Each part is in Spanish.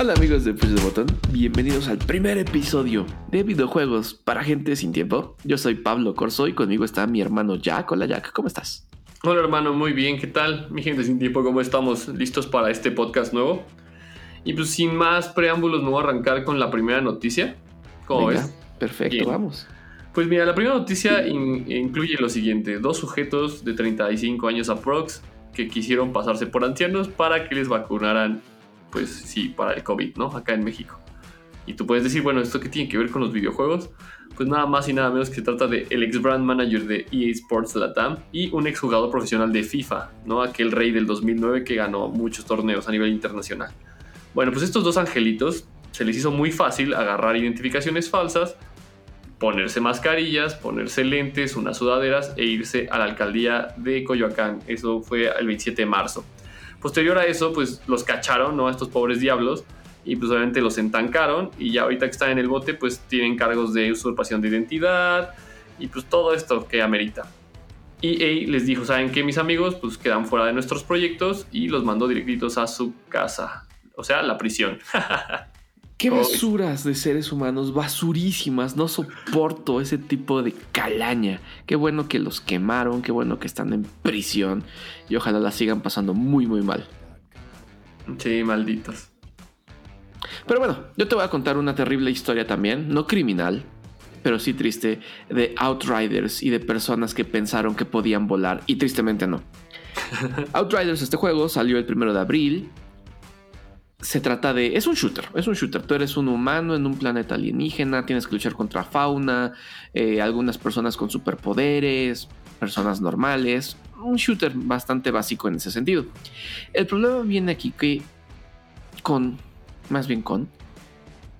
Hola amigos de Push the Button, bienvenidos al primer episodio de videojuegos para gente sin tiempo. Yo soy Pablo Corso y conmigo está mi hermano Jack. Hola Jack, ¿cómo estás? Hola hermano, muy bien, ¿qué tal? Mi gente sin tiempo, ¿cómo estamos? ¿Listos para este podcast nuevo? Y pues sin más preámbulos, me voy a arrancar con la primera noticia. ¿Cómo Venga, ves? Perfecto, Bien. vamos. Pues mira, la primera noticia in- incluye lo siguiente: dos sujetos de 35 años aprox que quisieron pasarse por ancianos para que les vacunaran, pues sí, para el COVID, ¿no? Acá en México. Y tú puedes decir, bueno, ¿esto qué tiene que ver con los videojuegos? Pues nada más y nada menos que se trata de el ex brand manager de EA Sports Latam y un ex jugador profesional de FIFA, ¿no? Aquel rey del 2009 que ganó muchos torneos a nivel internacional. Bueno, pues estos dos angelitos se les hizo muy fácil agarrar identificaciones falsas ponerse mascarillas, ponerse lentes, unas sudaderas e irse a la alcaldía de Coyoacán. Eso fue el 27 de marzo. Posterior a eso, pues los cacharon, ¿no? A estos pobres diablos. Y pues obviamente los entancaron. Y ya ahorita que están en el bote, pues tienen cargos de usurpación de identidad. Y pues todo esto que amerita. EA les dijo, ¿saben qué, mis amigos? Pues quedan fuera de nuestros proyectos y los mandó directitos a su casa. O sea, la prisión. Qué basuras de seres humanos, basurísimas. No soporto ese tipo de calaña. Qué bueno que los quemaron, qué bueno que están en prisión y ojalá la sigan pasando muy, muy mal. sí, malditos. Pero bueno, yo te voy a contar una terrible historia también, no criminal, pero sí triste, de Outriders y de personas que pensaron que podían volar y tristemente no. Outriders, este juego, salió el primero de abril. Se trata de. Es un shooter, es un shooter. Tú eres un humano en un planeta alienígena, tienes que luchar contra fauna, eh, algunas personas con superpoderes, personas normales. Un shooter bastante básico en ese sentido. El problema viene aquí que con, más bien con,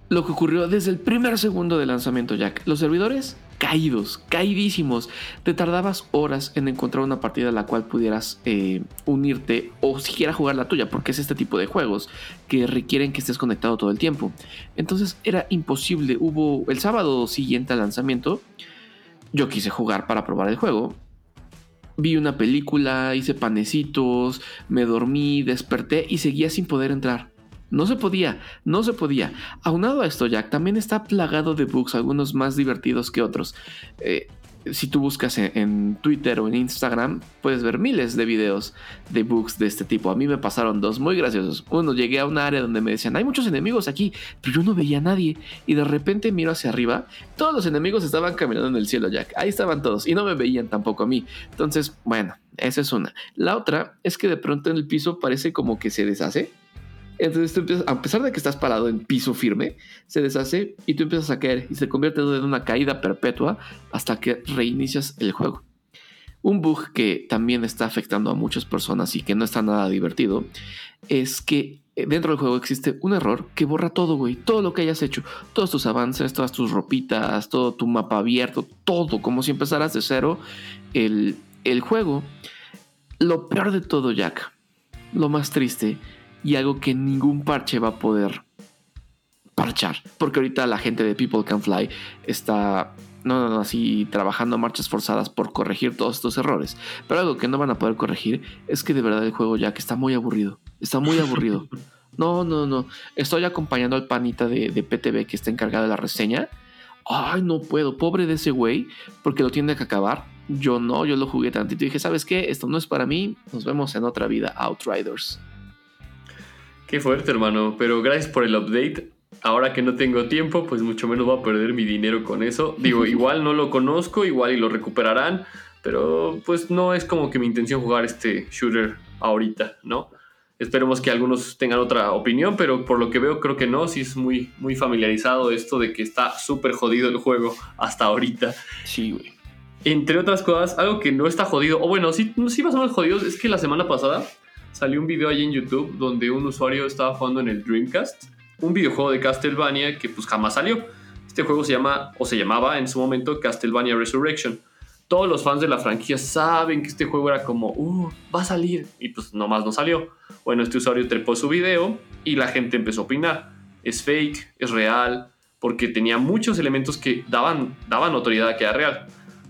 lo que ocurrió desde el primer segundo de lanzamiento, Jack. Los servidores caídos, caidísimos. Te tardabas horas en encontrar una partida a la cual pudieras eh, unirte o siquiera jugar la tuya, porque es este tipo de juegos que requieren que estés conectado todo el tiempo. Entonces era imposible. Hubo el sábado siguiente al lanzamiento. Yo quise jugar para probar el juego. Vi una película, hice panecitos, me dormí, desperté y seguía sin poder entrar. No se podía, no se podía. Aunado a esto, Jack, también está plagado de bugs, algunos más divertidos que otros. Eh, si tú buscas en, en Twitter o en Instagram, puedes ver miles de videos de bugs de este tipo. A mí me pasaron dos muy graciosos. Uno, llegué a un área donde me decían, hay muchos enemigos aquí, pero yo no veía a nadie. Y de repente miro hacia arriba, todos los enemigos estaban caminando en el cielo, Jack. Ahí estaban todos y no me veían tampoco a mí. Entonces, bueno, esa es una. La otra es que de pronto en el piso parece como que se deshace. Entonces tú empiezas, a pesar de que estás parado en piso firme, se deshace y tú empiezas a caer y se convierte en una caída perpetua hasta que reinicias el juego. Un bug que también está afectando a muchas personas y que no está nada divertido es que eh, dentro del juego existe un error que borra todo, güey. Todo lo que hayas hecho, todos tus avances, todas tus ropitas, todo tu mapa abierto, todo, como si empezaras de cero el, el juego. Lo peor de todo, Jack, lo más triste y algo que ningún parche va a poder parchar. Porque ahorita la gente de People Can Fly está, no, no, no, así trabajando marchas forzadas por corregir todos estos errores. Pero algo que no van a poder corregir es que de verdad el juego ya que está muy aburrido. Está muy aburrido. No, no, no. Estoy acompañando al panita de, de PTV que está encargado de la reseña. Ay, no puedo. Pobre de ese güey, porque lo tiene que acabar. Yo no, yo lo jugué tantito y dije, ¿sabes qué? Esto no es para mí. Nos vemos en otra vida, Outriders. Qué fuerte, hermano. Pero gracias por el update. Ahora que no tengo tiempo, pues mucho menos voy a perder mi dinero con eso. Digo, igual no lo conozco, igual y lo recuperarán. Pero pues no es como que mi intención jugar este shooter ahorita, ¿no? Esperemos que algunos tengan otra opinión, pero por lo que veo creo que no. Sí es muy, muy familiarizado esto de que está súper jodido el juego hasta ahorita. Sí, güey. Entre otras cosas, algo que no está jodido, o bueno, sí, sí más o menos jodido, es que la semana pasada salió un video ahí en YouTube donde un usuario estaba jugando en el Dreamcast, un videojuego de Castlevania que pues jamás salió. Este juego se llama, o se llamaba en su momento Castlevania Resurrection. Todos los fans de la franquicia saben que este juego era como, uh, va a salir, y pues nomás no salió. Bueno, este usuario trepó su video y la gente empezó a opinar. Es fake, es real, porque tenía muchos elementos que daban, daban notoriedad a que era real.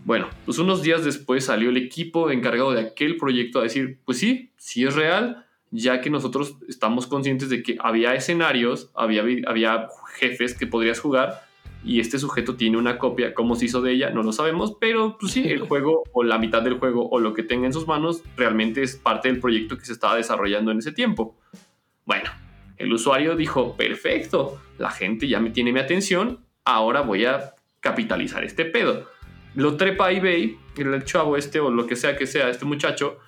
Bueno, pues unos días después salió el equipo encargado de aquel proyecto a decir, pues sí, sí es real, ya que nosotros estamos conscientes de que había escenarios, había, había jefes que podrías jugar y este sujeto tiene una copia. ¿Cómo se hizo de ella? No lo sabemos, pero pues sí, el juego o la mitad del juego o lo que tenga en sus manos realmente es parte del proyecto que se estaba desarrollando en ese tiempo. Bueno, el usuario dijo, perfecto, la gente ya me tiene mi atención, ahora voy a capitalizar este pedo. Lo trepa a eBay, el chavo este o lo que sea que sea, este muchacho,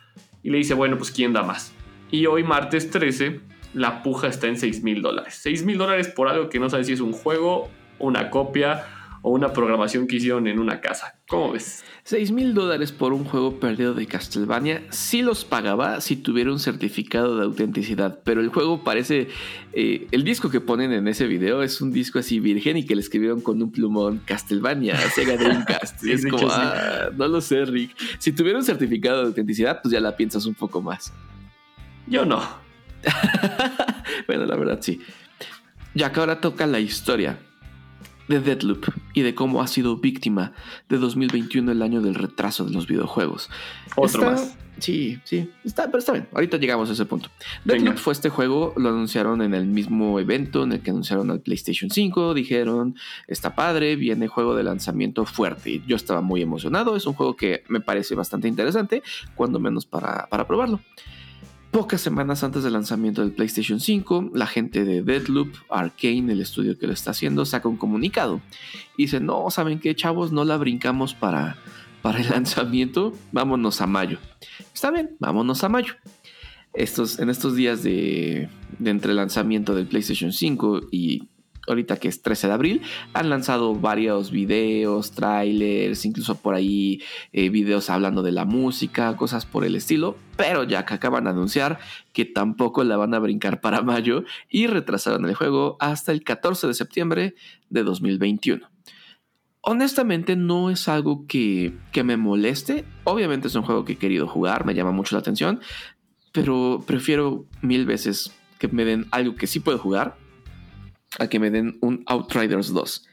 y le dice, bueno, pues ¿quién da más? Y hoy, martes 13, la puja está en 6 mil dólares. 6 mil dólares por algo que no sabes si es un juego, una copia o una programación que hicieron en una casa. ¿Cómo ves? 6 mil dólares por un juego perdido de Castlevania. Sí los pagaba si tuviera un certificado de autenticidad, pero el juego parece. Eh, el disco que ponen en ese video es un disco así virgen y que le escribieron con un plumón Castlevania, Sega Dreamcast. es como, ah, no lo sé, Rick. Si tuviera un certificado de autenticidad, pues ya la piensas un poco más. Yo no. bueno, la verdad sí. Ya que ahora toca la historia de Deadloop y de cómo ha sido víctima de 2021, el año del retraso de los videojuegos. Otro más. Sí, sí, está, pero está bien. Ahorita llegamos a ese punto. Deadloop fue este juego, lo anunciaron en el mismo evento en el que anunciaron al PlayStation 5. Dijeron, está padre, viene juego de lanzamiento fuerte. Yo estaba muy emocionado. Es un juego que me parece bastante interesante, cuando menos para, para probarlo. Pocas semanas antes del lanzamiento del PlayStation 5, la gente de Deadloop, Arkane, el estudio que lo está haciendo, saca un comunicado. Y dice, no, ¿saben qué, chavos? No la brincamos para, para el lanzamiento. Vámonos a mayo. Está bien, vámonos a mayo. Estos, en estos días de, de entre lanzamiento del PlayStation 5 y ahorita que es 13 de abril, han lanzado varios videos, trailers, incluso por ahí eh, videos hablando de la música, cosas por el estilo, pero ya que acaban de anunciar que tampoco la van a brincar para mayo y retrasaron el juego hasta el 14 de septiembre de 2021. Honestamente no es algo que, que me moleste, obviamente es un juego que he querido jugar, me llama mucho la atención, pero prefiero mil veces que me den algo que sí puedo jugar a que me den un Outriders 2.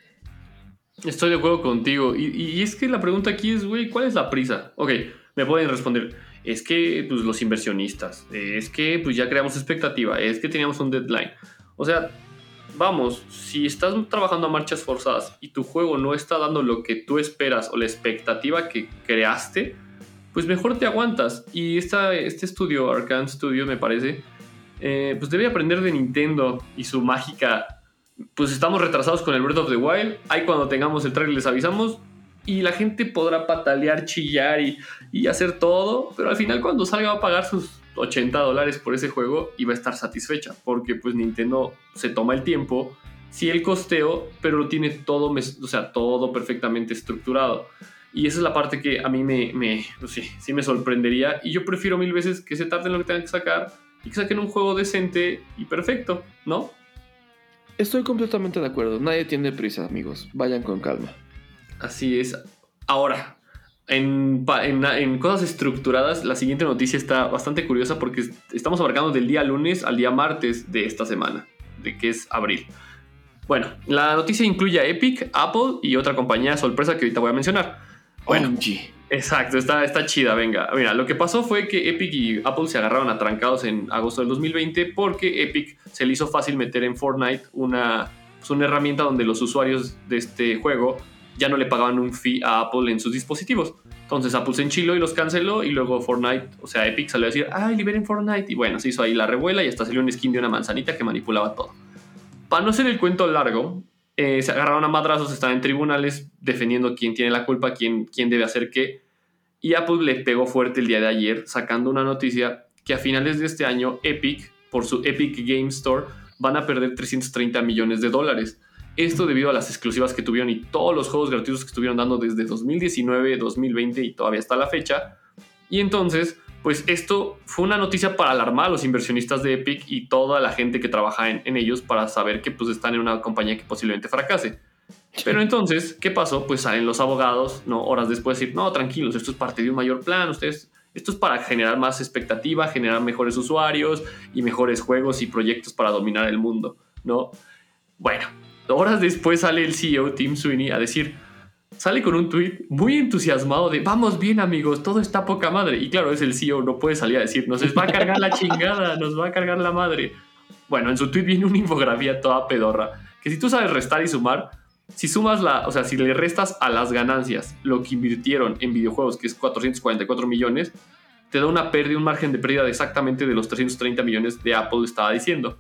Estoy de acuerdo contigo. Y, es que la pregunta aquí es, güey, ¿cuál es la prisa? Ok, me pueden responder. Es que, pues, los inversionistas. Es que, pues, ya creamos expectativa. Es que teníamos un deadline. O sea, vamos, si estás trabajando a marchas forzadas y tu juego no está dando lo que tú esperas o la expectativa que creaste, pues mejor te aguantas. Y esta, este estudio, Arcan Studio, me parece, eh, pues debe aprender de Nintendo y su mágica pues estamos retrasados con el Breath of the Wild. Ahí cuando tengamos el trailer les avisamos. Y la gente podrá patalear, chillar y, hacer todo. Pero al final cuando salga va a pagar sus 80 dólares por ese juego y va a estar satisfecha. Porque pues Nintendo se toma el tiempo. Sí el costeo, pero lo tiene todo, o sea, todo perfectamente estructurado. Y esa es la parte que a mí me, me sí me sorprendería. Y yo prefiero mil veces que se tarden lo que tengan que sacar y que saquen un juego decente y perfecto, ¿no? Estoy completamente de acuerdo. Nadie tiene prisa, amigos. Vayan con calma. Así es. Ahora, en, cosas estructuradas, la siguiente noticia está bastante curiosa porque estamos abarcando del día lunes al día martes de esta semana, de que es abril. Bueno, la noticia incluye a Epic, Apple y otra compañía sorpresa que ahorita voy a mencionar. Bueno, Exacto, está, está chida, venga. Mira, lo que pasó fue que Epic y Apple se agarraron a trancados en agosto del 2020 porque Epic se le hizo fácil meter en Fortnite una, pues, una herramienta donde los usuarios de este juego ya no le pagaban un fee a Apple en sus dispositivos. Entonces Apple se enchiló y los canceló y luego Fortnite, o sea, Epic salió a decir, ay, liberen Fortnite. Y bueno, se hizo ahí la revuela y hasta salió un skin de una manzanita que manipulaba todo. Para no ser el cuento largo, eh, se agarraron a madrazos, estaban en tribunales defendiendo quién tiene la culpa, quién, quién debe hacer qué. Y Apple le pegó fuerte el día de ayer sacando una noticia que a finales de este año Epic, por su Epic Game Store, van a perder 330 millones de dólares. Esto debido a las exclusivas que tuvieron y todos los juegos gratuitos que estuvieron dando desde 2019, 2020 y todavía hasta la fecha. Y entonces, pues esto fue una noticia para alarmar a los inversionistas de Epic y toda la gente que trabaja en, ellos para saber que pues están en una compañía que posiblemente fracase. Pero entonces, ¿qué pasó? Pues salen los abogados, ¿no? Horas después decir, no, tranquilos, esto es parte de un mayor plan, ustedes, esto es para generar más expectativa, generar mejores usuarios y mejores juegos y proyectos para dominar el mundo, ¿no? Bueno, horas después sale el CEO Tim Sweeney a decir, sale con un tweet muy entusiasmado de vamos bien amigos, todo está poca madre. Y claro, es el CEO, no puede salir a decir, nos va a cargar la chingada, nos va a cargar la madre. Bueno, en su tweet viene una infografía toda pedorra, que si tú sabes restar y sumar, si sumas la, o sea, si le restas a las ganancias lo que invirtieron en videojuegos, que es 444 millones, te da una pérdida, un margen de pérdida de exactamente de los 330 millones de Apple estaba diciendo.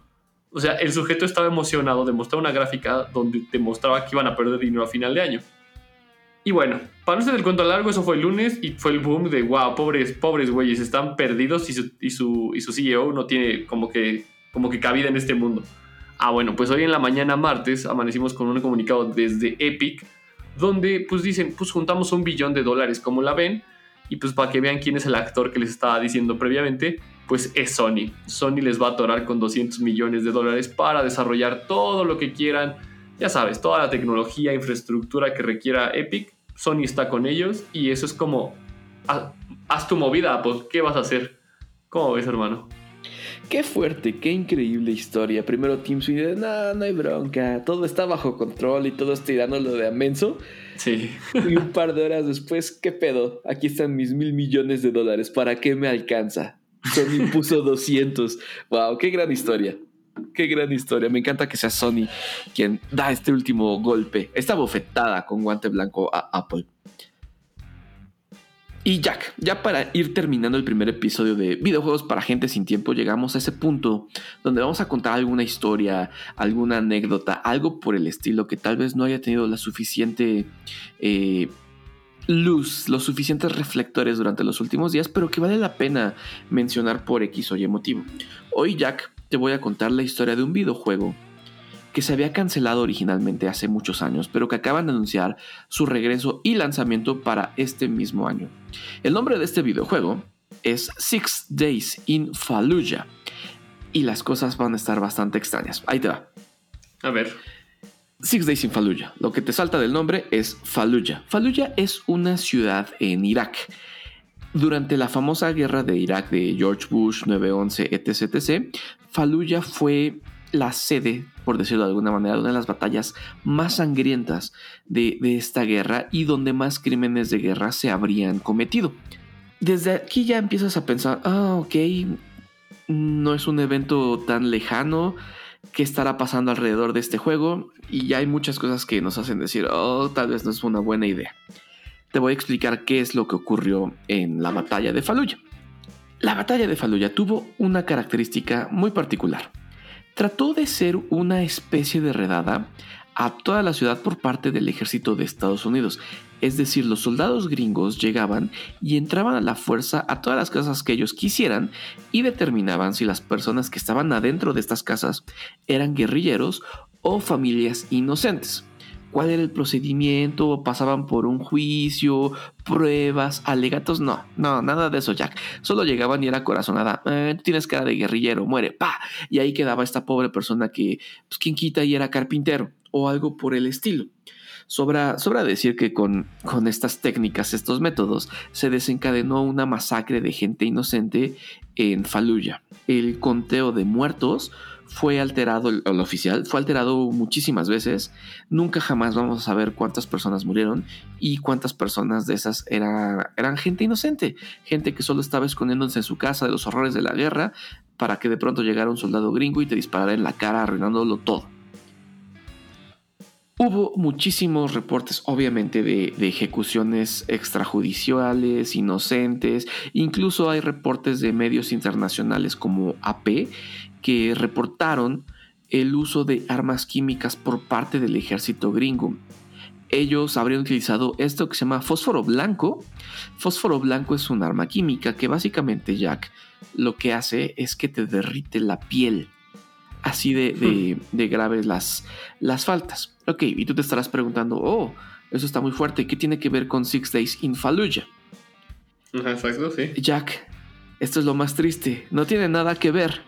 O sea, el sujeto estaba emocionado de mostrar una gráfica donde te mostraba que iban a perder dinero a final de año. Y bueno, para no el cuento largo, eso fue el lunes y fue el boom de wow, pobres, pobres güeyes, están perdidos y su, y su, y su CEO no tiene como que, como que cabida en este mundo. Ah, bueno, pues hoy en la mañana martes amanecimos con un comunicado desde Epic donde pues dicen, pues juntamos un billón de dólares, como la ven, y pues para que vean quién es el actor que les estaba diciendo previamente, pues es Sony. Sony les va a atorar con 200 millones de dólares para desarrollar todo lo que quieran, ya sabes, toda la tecnología, infraestructura que requiera Epic Sony está con ellos y eso es como, haz, tu movida, pues, ¿qué vas a hacer? ¿Cómo ves, hermano? Qué fuerte, qué increíble historia. Primero Team Sweeney, no, no hay bronca, todo está bajo control y todo tirando lo de amenso. Sí. Y un par de horas después, ¿qué pedo? Aquí están mis mil millones de dólares, ¿para qué me alcanza? Sony puso 200. Wow, qué gran historia. Qué gran historia. Me encanta que sea Sony quien da este último golpe, esta bofetada con guante blanco a Apple. Y Jack, ya para ir terminando el primer episodio de videojuegos para gente sin tiempo, llegamos a ese punto donde vamos a contar alguna historia, alguna anécdota, algo por el estilo que tal vez no haya tenido la suficiente eh, luz, los suficientes reflectores durante los últimos días, pero que vale la pena mencionar por X o Y motivo. Hoy Jack te voy a contar la historia de un videojuego que se había cancelado originalmente hace muchos años, pero que acaban de anunciar su regreso y lanzamiento para este mismo año. El nombre de este videojuego es Six Days in Fallujah y las cosas van a estar bastante extrañas. Ahí te va. A ver. Six Days in Fallujah. Lo que te salta del nombre es Fallujah. Fallujah es una ciudad en Irak durante la famosa guerra de Irak de George Bush 911 etc, etc, Fallujah fue la sede, por decirlo de alguna manera, de una de las batallas más sangrientas de, esta guerra y donde más crímenes de guerra se habrían cometido. Desde aquí ya empiezas a pensar, ah, ok, no es un evento tan lejano, ¿qué estará pasando alrededor de este juego? Y ya hay muchas cosas que nos hacen decir, oh, tal vez no es una buena idea te voy a explicar qué es lo que ocurrió en la batalla de Fallujah. La batalla de Fallujah tuvo una característica muy particular. Trató de ser una especie de redada a toda la ciudad por parte del ejército de Estados Unidos. Es decir, los soldados gringos llegaban y entraban a la fuerza a todas las casas que ellos quisieran y determinaban si las personas que estaban adentro de estas casas eran guerrilleros o familias inocentes cuál era el procedimiento, pasaban por un juicio, pruebas, alegatos, no, no, nada de eso, Jack. Solo llegaban y era corazonada, eh, tienes cara de guerrillero, muere, pa. Y ahí quedaba esta pobre persona que, pues, quien quita y era carpintero o algo por el estilo. Sobra, sobra decir que con, con estas técnicas, estos métodos, se desencadenó una masacre de gente inocente en Fallujah. El conteo de muertos fue alterado, el, oficial fue alterado muchísimas veces. Nunca jamás vamos a saber cuántas personas murieron y cuántas personas de esas era, eran gente inocente, gente que solo estaba escondiéndose en su casa de los horrores de la guerra para que de pronto llegara un soldado gringo y te disparara en la cara arruinándolo todo. Hubo muchísimos reportes, obviamente, de, de, ejecuciones extrajudiciales, inocentes. Incluso hay reportes de medios internacionales como AP que reportaron el uso de armas químicas por parte del ejército gringo. Ellos habrían utilizado esto que se llama fósforo blanco. Fósforo blanco es un arma química que básicamente, Jack, lo que hace es que te derrite la piel. Así de, hmm. graves las, las faltas. Ok, y tú te estarás preguntando, oh, eso está muy fuerte. ¿Qué tiene que ver con Six Days in Fallujah? Exacto, sí. Jack, esto es lo más triste. No tiene nada que ver.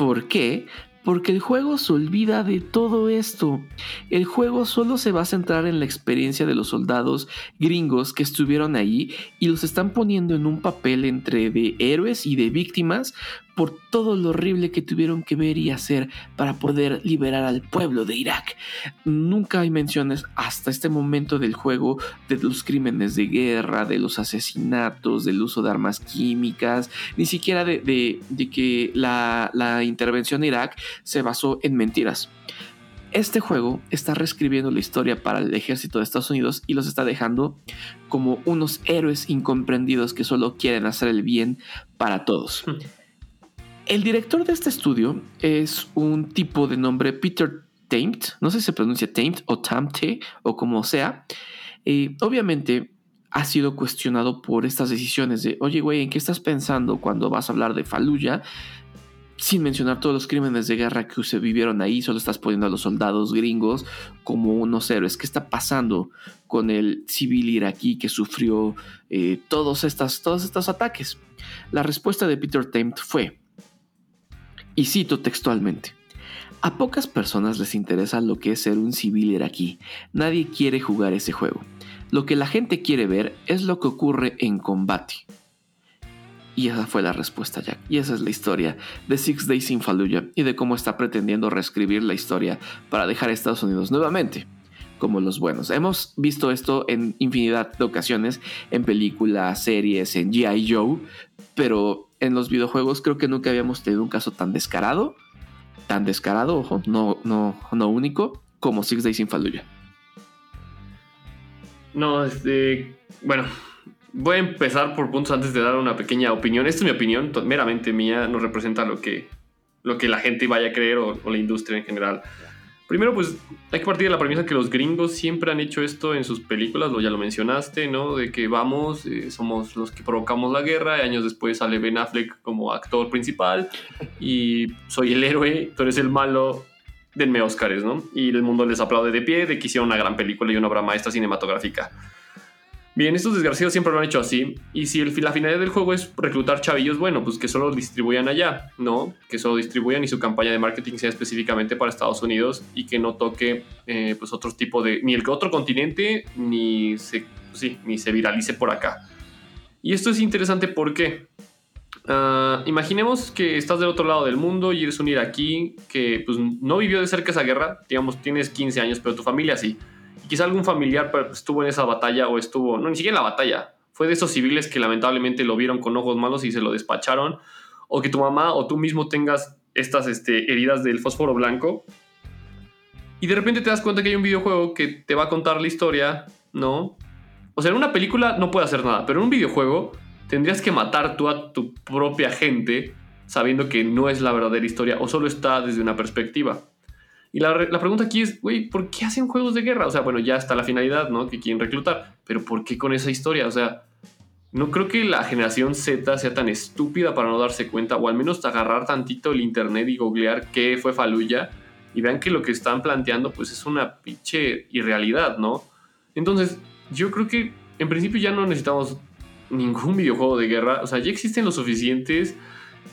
¿Por qué? Porque el juego se olvida de todo esto. El juego solo se va a centrar en la experiencia de los soldados gringos que estuvieron ahí y los están poniendo en un papel entre de héroes y de víctimas por todo lo horrible que tuvieron que ver y hacer para poder liberar al pueblo de Irak. Nunca hay menciones hasta este momento del juego de los crímenes de guerra, de los asesinatos, del uso de armas químicas, ni siquiera de, que la, la intervención de Irak se basó en mentiras. Este juego está reescribiendo la historia para el ejército de Estados Unidos y los está dejando como unos héroes incomprendidos que solo quieren hacer el bien para todos. El director de este estudio es un tipo de nombre Peter Taint, no sé si se pronuncia Taint o Tamte o como sea. Eh, obviamente ha sido cuestionado por estas decisiones de, oye, güey, ¿en qué estás pensando cuando vas a hablar de Fallujah? Sin mencionar todos los crímenes de guerra que se vivieron ahí, solo estás poniendo a los soldados gringos como unos héroes. ¿Qué está pasando con el civil iraquí que sufrió eh, todos, estas, todos estos ataques? La respuesta de Peter Taint fue, y cito textualmente, a pocas personas les interesa lo que es ser un civil iraquí. Nadie quiere jugar ese juego. Lo que la gente quiere ver es lo que ocurre en combate. Y esa fue la respuesta, Jack. Y esa es la historia de Six Days in Fallujah y de cómo está pretendiendo reescribir la historia para dejar a Estados Unidos nuevamente como los buenos. Hemos visto esto en infinidad de ocasiones, en películas, series, en GI Joe, pero en los videojuegos creo que nunca habíamos tenido un caso tan descarado, tan descarado, ojo, no, no, no único, como Six Days in Fallujah. No, este, bueno, voy a empezar por puntos antes de dar una pequeña opinión. Esta es mi opinión, meramente mía, no representa lo que, lo que la gente vaya a creer o la industria en general. Primero, pues hay que partir de la premisa que los gringos siempre han hecho esto en sus películas, lo ya lo mencionaste, ¿no? De que vamos, eh, somos los que provocamos la guerra, y años después sale Ben Affleck como actor principal y soy el héroe, tú eres el malo, denme Oscars, ¿no? Y el mundo les aplaude de pie de que hicieron una gran película y una obra maestra cinematográfica. Bien, estos desgraciados siempre lo han hecho así. Y si el, la finalidad del juego es reclutar chavillos, bueno, pues que solo distribuyan allá, ¿no? Que solo distribuyan y su campaña de marketing sea específicamente para Estados Unidos y que no toque, eh, pues, otro tipo de. ni el otro continente, ni se, sí, ni se viralice por acá. Y esto es interesante porque. Ah, imaginemos que estás del otro lado del mundo y eres un iraquí que pues, no vivió de cerca esa guerra, digamos, tienes 15 años, pero tu familia sí quizá algún familiar estuvo en esa batalla o estuvo, no, ni siquiera en la batalla, fue de esos civiles que lamentablemente lo vieron con ojos malos y se lo despacharon, o que tu mamá o tú mismo tengas estas este, heridas del fósforo blanco, y de repente te das cuenta que hay un videojuego que te va a contar la historia, ¿no? O sea, en una película no puede hacer nada, pero en un videojuego tendrías que matar tú a tu propia gente sabiendo que no es la verdadera historia o solo está desde una perspectiva. Y la, pregunta aquí es, güey, ¿por qué hacen juegos de guerra? O sea, bueno, ya está la finalidad, ¿no? Que quieren reclutar, pero ¿por qué con esa historia? O sea, no creo que la generación Z sea tan estúpida para no darse cuenta, o al menos agarrar tantito el internet y googlear qué fue Faluya y vean que lo que están planteando, pues es una pinche irrealidad, ¿no? Entonces, yo creo que en principio ya no necesitamos ningún videojuego de guerra, o sea, ya existen los suficientes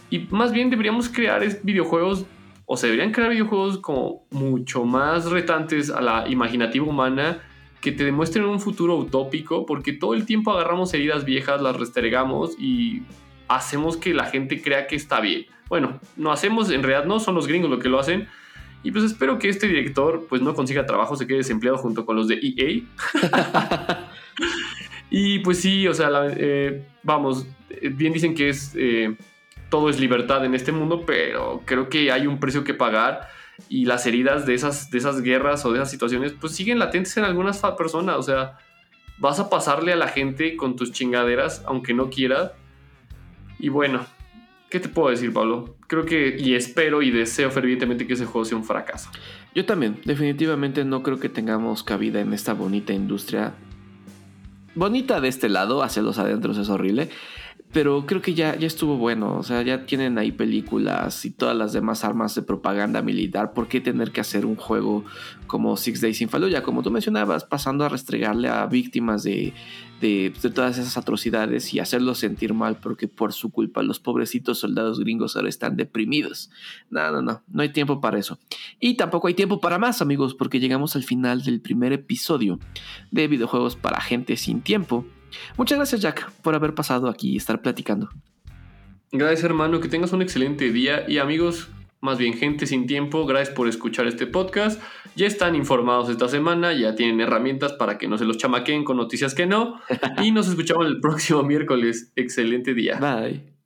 y más bien deberíamos crear videojuegos o se deberían crear videojuegos como mucho más retantes a la imaginativa humana que te demuestren un futuro utópico, porque todo el tiempo agarramos heridas viejas, las restregamos y hacemos que la gente crea que está bien. Bueno, no hacemos, en realidad no, son los gringos los que lo hacen. Y pues espero que este director pues no consiga trabajo, se quede desempleado junto con los de EA. y pues sí, o sea, eh, vamos, eh, bien dicen que es... Eh, todo es libertad en este mundo, pero creo que hay un precio que pagar y las heridas de esas, de esas guerras o de esas situaciones pues siguen latentes en algunas personas, o sea, vas a pasarle a la gente con tus chingaderas aunque no quieras. Y bueno, ¿qué te puedo decir, Pablo? Creo que y espero y deseo fervientemente que ese juego sea un fracaso. Yo también, definitivamente no creo que tengamos cabida en esta bonita industria. Bonita de este lado, hacia los adentros es horrible pero creo que ya, ya estuvo bueno. O sea, ya tienen ahí películas y todas las demás armas de propaganda militar. ¿Por qué tener que hacer un juego como Six Days in Fallujah? Como tú mencionabas, pasando a restregarle a víctimas de, de, todas esas atrocidades y hacerlos sentir mal porque por su culpa los pobrecitos soldados gringos ahora están deprimidos. No, no, no, no hay tiempo para eso. Y tampoco hay tiempo para más, amigos, porque llegamos al final del primer episodio de videojuegos para gente sin tiempo. Muchas gracias Jack por haber pasado aquí y estar platicando. Gracias, hermano. Que tengas un excelente día. Y amigos, más bien gente sin tiempo, gracias por escuchar este podcast. Ya están informados esta semana, ya tienen herramientas para que no se los chamaquen con noticias que no. Y nos escuchamos el próximo miércoles. Excelente día. Bye.